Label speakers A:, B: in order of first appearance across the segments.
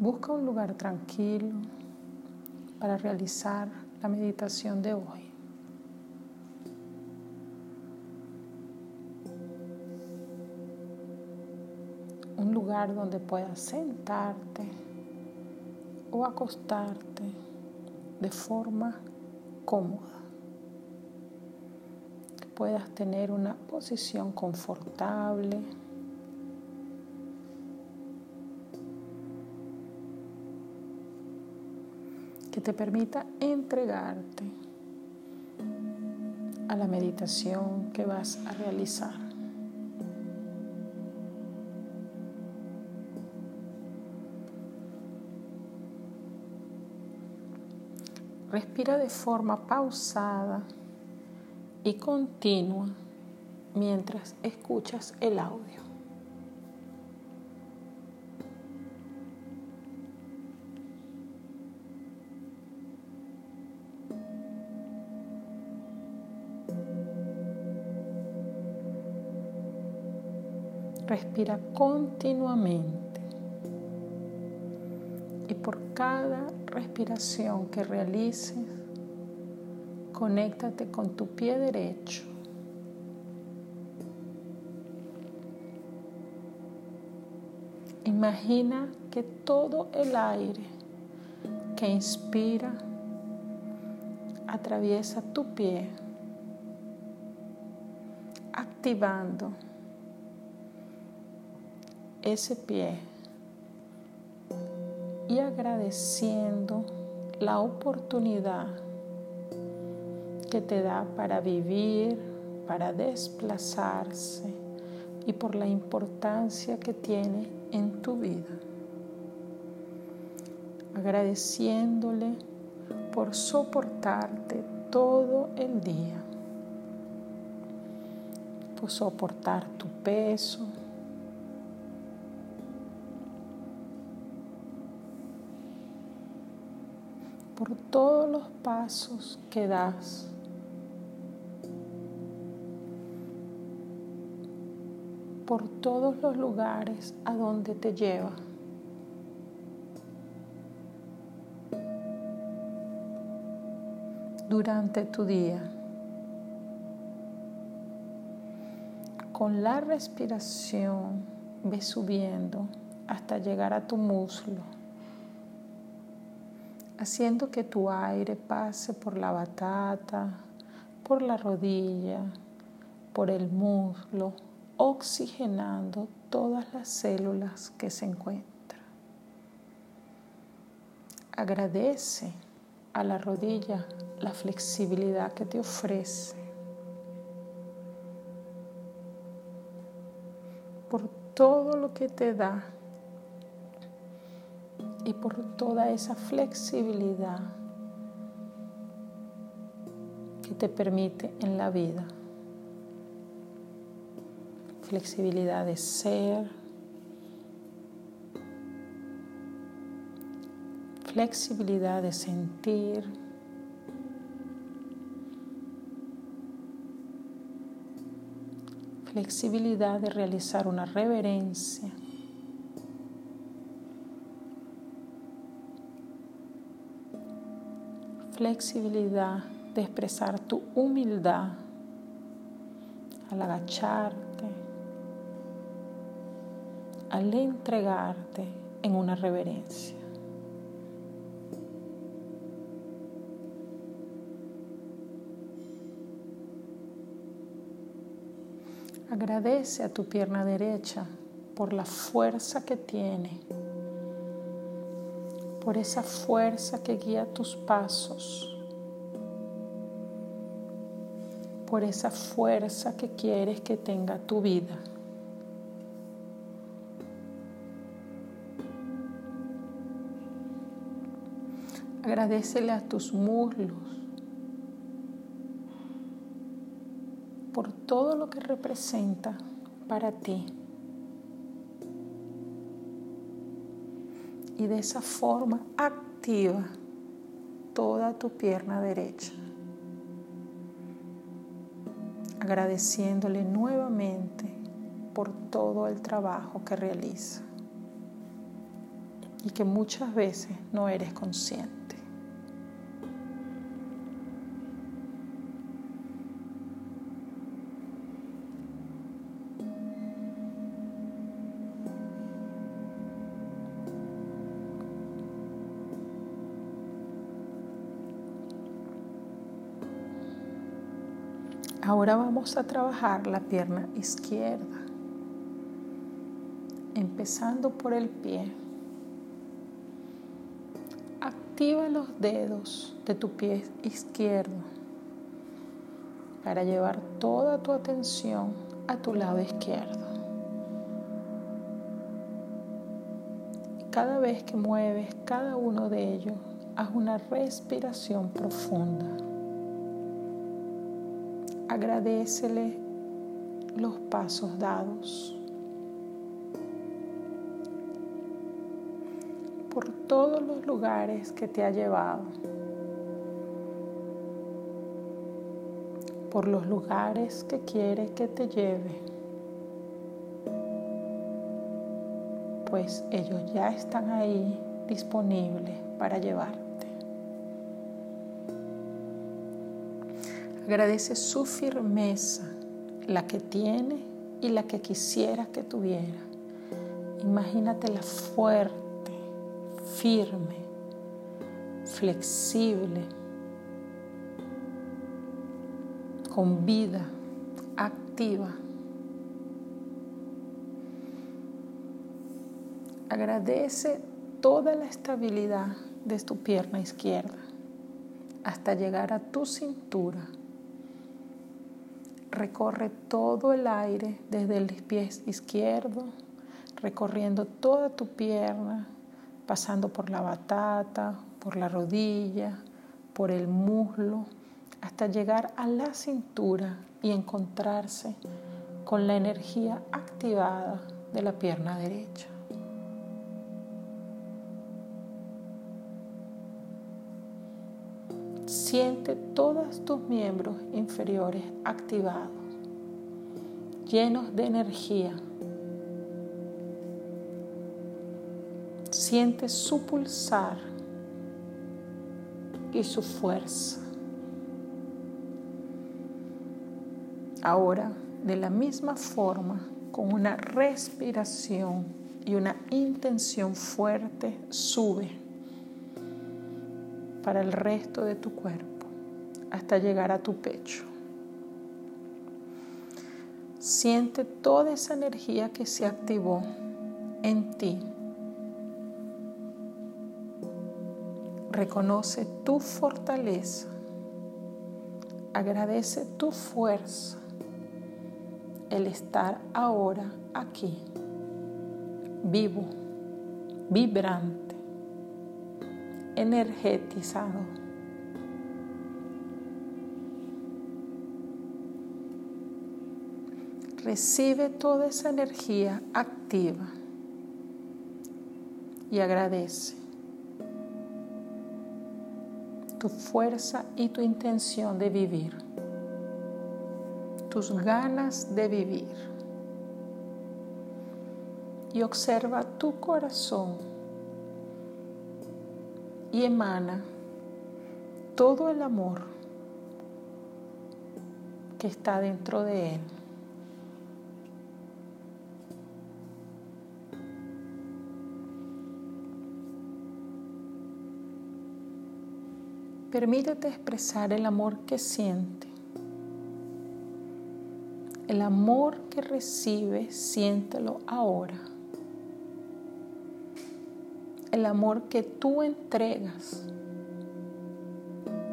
A: Busca un lugar tranquilo para realizar la meditación de hoy. Un lugar donde puedas sentarte o acostarte de forma cómoda. Que puedas tener una posición confortable. Que te permita entregarte a la meditación que vas a realizar. Respira de forma pausada y continua mientras escuchas el audio. Respira continuamente. Y por cada respiración que realices, conéctate con tu pie derecho. Imagina que todo el aire que inspira atraviesa tu pie, activando ese pie y agradeciendo la oportunidad que te da para vivir, para desplazarse y por la importancia que tiene en tu vida. Agradeciéndole por soportarte todo el día, por soportar tu peso, por todos los pasos que das. por todos los lugares a donde te lleva. Durante tu día. Con la respiración ve subiendo hasta llegar a tu muslo haciendo que tu aire pase por la batata, por la rodilla, por el muslo, oxigenando todas las células que se encuentran. Agradece a la rodilla la flexibilidad que te ofrece. Por todo lo que te da y por toda esa flexibilidad que te permite en la vida. Flexibilidad de ser, flexibilidad de sentir, flexibilidad de realizar una reverencia flexibilidad de expresar tu humildad al agacharte, al entregarte en una reverencia. Agradece a tu pierna derecha por la fuerza que tiene por esa fuerza que guía tus pasos, por esa fuerza que quieres que tenga tu vida. Agradecele a tus muslos por todo lo que representa para ti. Y de esa forma activa toda tu pierna derecha, agradeciéndole nuevamente por todo el trabajo que realiza. y que muchas veces no eres consciente. Ahora vamos a trabajar la pierna izquierda, empezando por el pie. Activa los dedos de tu pie izquierdo para llevar toda tu atención a tu lado izquierdo. Cada vez que mueves cada uno de ellos, haz una respiración profunda agradecele los pasos dados. por todos los lugares que te ha llevado, por los lugares que quiere que te lleve, pues ellos ya están ahí disponibles para llevarte. Agradece su firmeza, la que tiene y la que quisiera que tuviera. Imagínatela fuerte, firme, flexible, con vida, activa. Agradece toda la estabilidad de tu pierna izquierda hasta llegar a tu cintura recorre todo el aire desde el pie izquierdo, recorriendo toda tu pierna, pasando por la batata, por la rodilla, por el muslo, hasta llegar a la cintura y encontrarse con la energía activada de la pierna derecha. Siente todos tus miembros inferiores activados, llenos de energía. Siente su pulsar y su fuerza. Ahora, de la misma forma, con una respiración y una intención fuerte, sube para el resto de tu cuerpo hasta llegar a tu pecho. Siente toda esa energía que se activó en ti. Reconoce tu fortaleza. Agradece tu fuerza. El estar ahora aquí, vivo, vibrante energetizado. Recibe toda esa energía activa y agradece tu fuerza y tu intención de vivir, tus ganas de vivir. Y observa tu corazón y emana todo el amor que está dentro de él. Permítete expresar el amor que siente. El amor que recibe, siéntelo ahora el amor que tú entregas.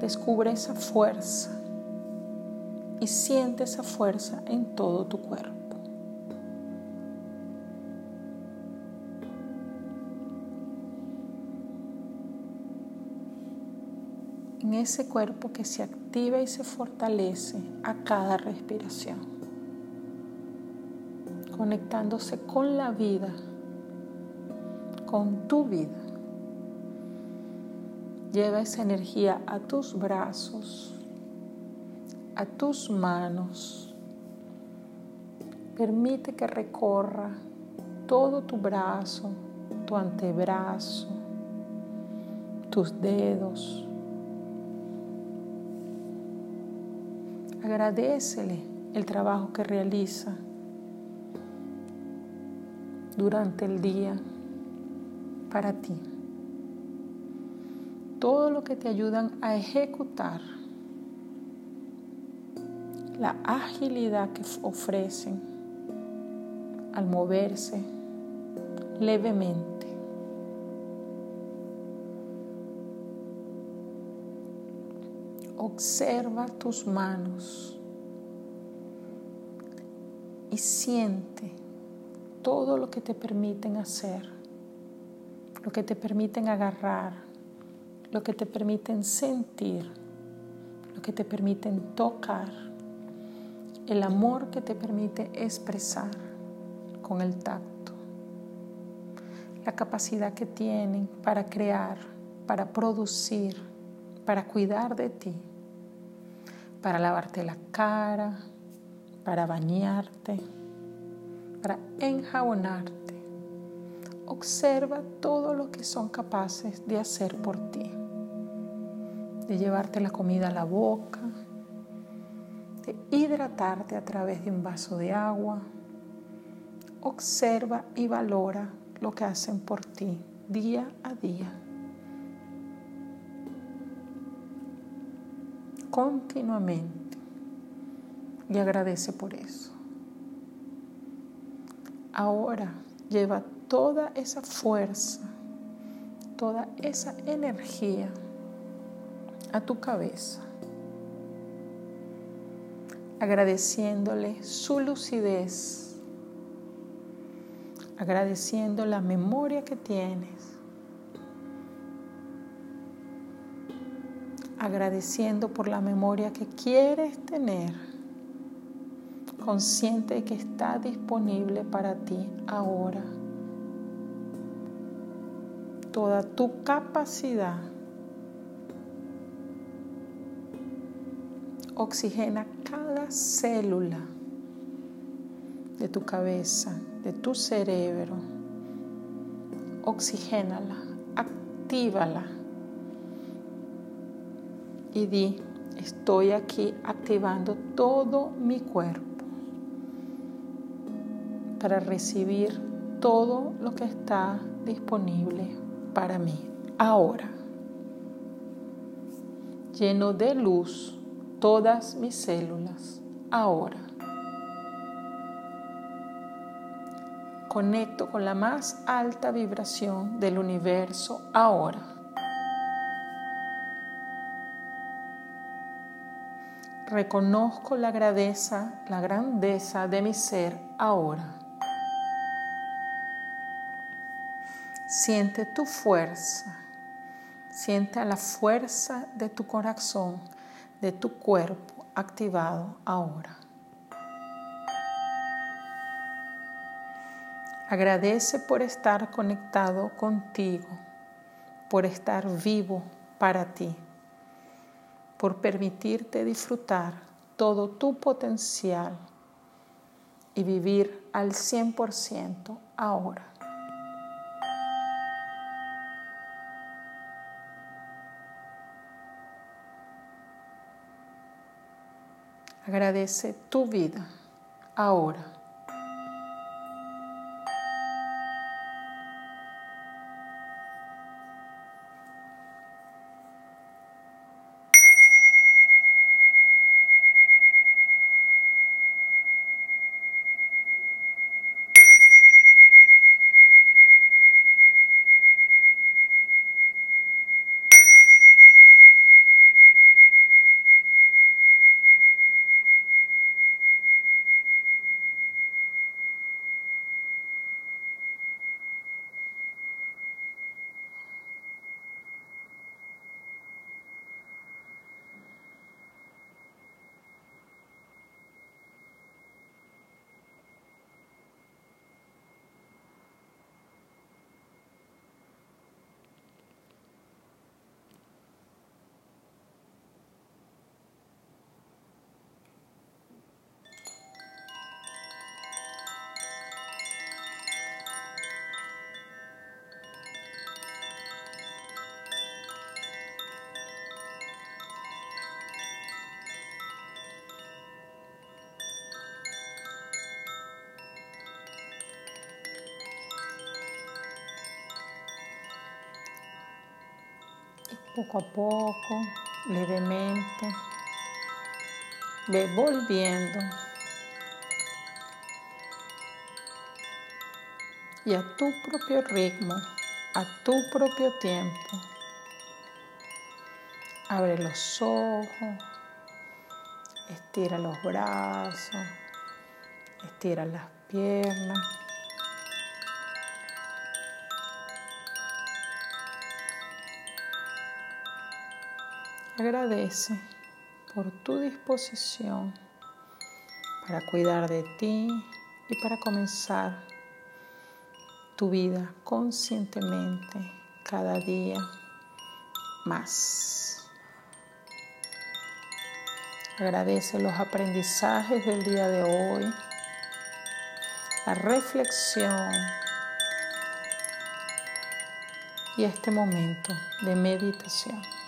A: Descubre esa fuerza y siente esa fuerza en todo tu cuerpo. En ese cuerpo que se activa y se fortalece a cada respiración, conectándose con la vida con tu vida. Lleva esa energía a tus brazos, a tus manos. Permite que recorra todo tu brazo, tu antebrazo, tus dedos. Agradecele el trabajo que realiza durante el día para ti. Todo lo que te ayudan a ejecutar la agilidad que ofrecen al moverse levemente. Observa tus manos y siente todo lo que te permiten hacer, lo que te permiten agarrar, lo que te permiten sentir, lo que te permiten tocar, el amor que te permite expresar con el tacto, la capacidad que tienen para crear, para producir, para cuidar de ti, para lavarte la cara, para bañarte para enjabonarte. Observa todo lo que son capaces de hacer por ti, de llevarte la comida a la boca, de hidratarte a través de un vaso de agua. Observa y valora lo que hacen por ti día a día. Continuamente. Y agradece por eso. Ahora lleva toda esa fuerza, toda esa energía a tu cabeza, agradeciéndole su lucidez, agradeciendo la memoria que tienes, agradeciendo por la memoria que quieres tener consciente de que está disponible para ti ahora. Toda tu capacidad. Oxigena cada célula de tu cabeza, de tu cerebro. Oxigénala, actívala. Y di, estoy aquí activando todo mi cuerpo para recibir todo lo que está disponible para mí ahora. Lleno de luz todas mis células ahora. Conecto con la más alta vibración del universo ahora. Reconozco la grandeza, la grandeza de mi ser ahora. Siente tu fuerza. Siente la fuerza de tu corazón, de tu cuerpo activado ahora. Agradece por estar conectado contigo, por estar vivo para ti, por permitirte disfrutar todo tu potencial y vivir al 100% ahora. Agradece tu vida ahora. Poco a poco, levemente. Ve volviendo. Y a tu propio ritmo, a tu propio tiempo. Abre los ojos, estira los brazos, estira las piernas. Agradece por tu disposición para cuidar de ti y para comenzar tu vida conscientemente cada día más. Agradece los aprendizajes del día de hoy, la reflexión y este momento de meditación.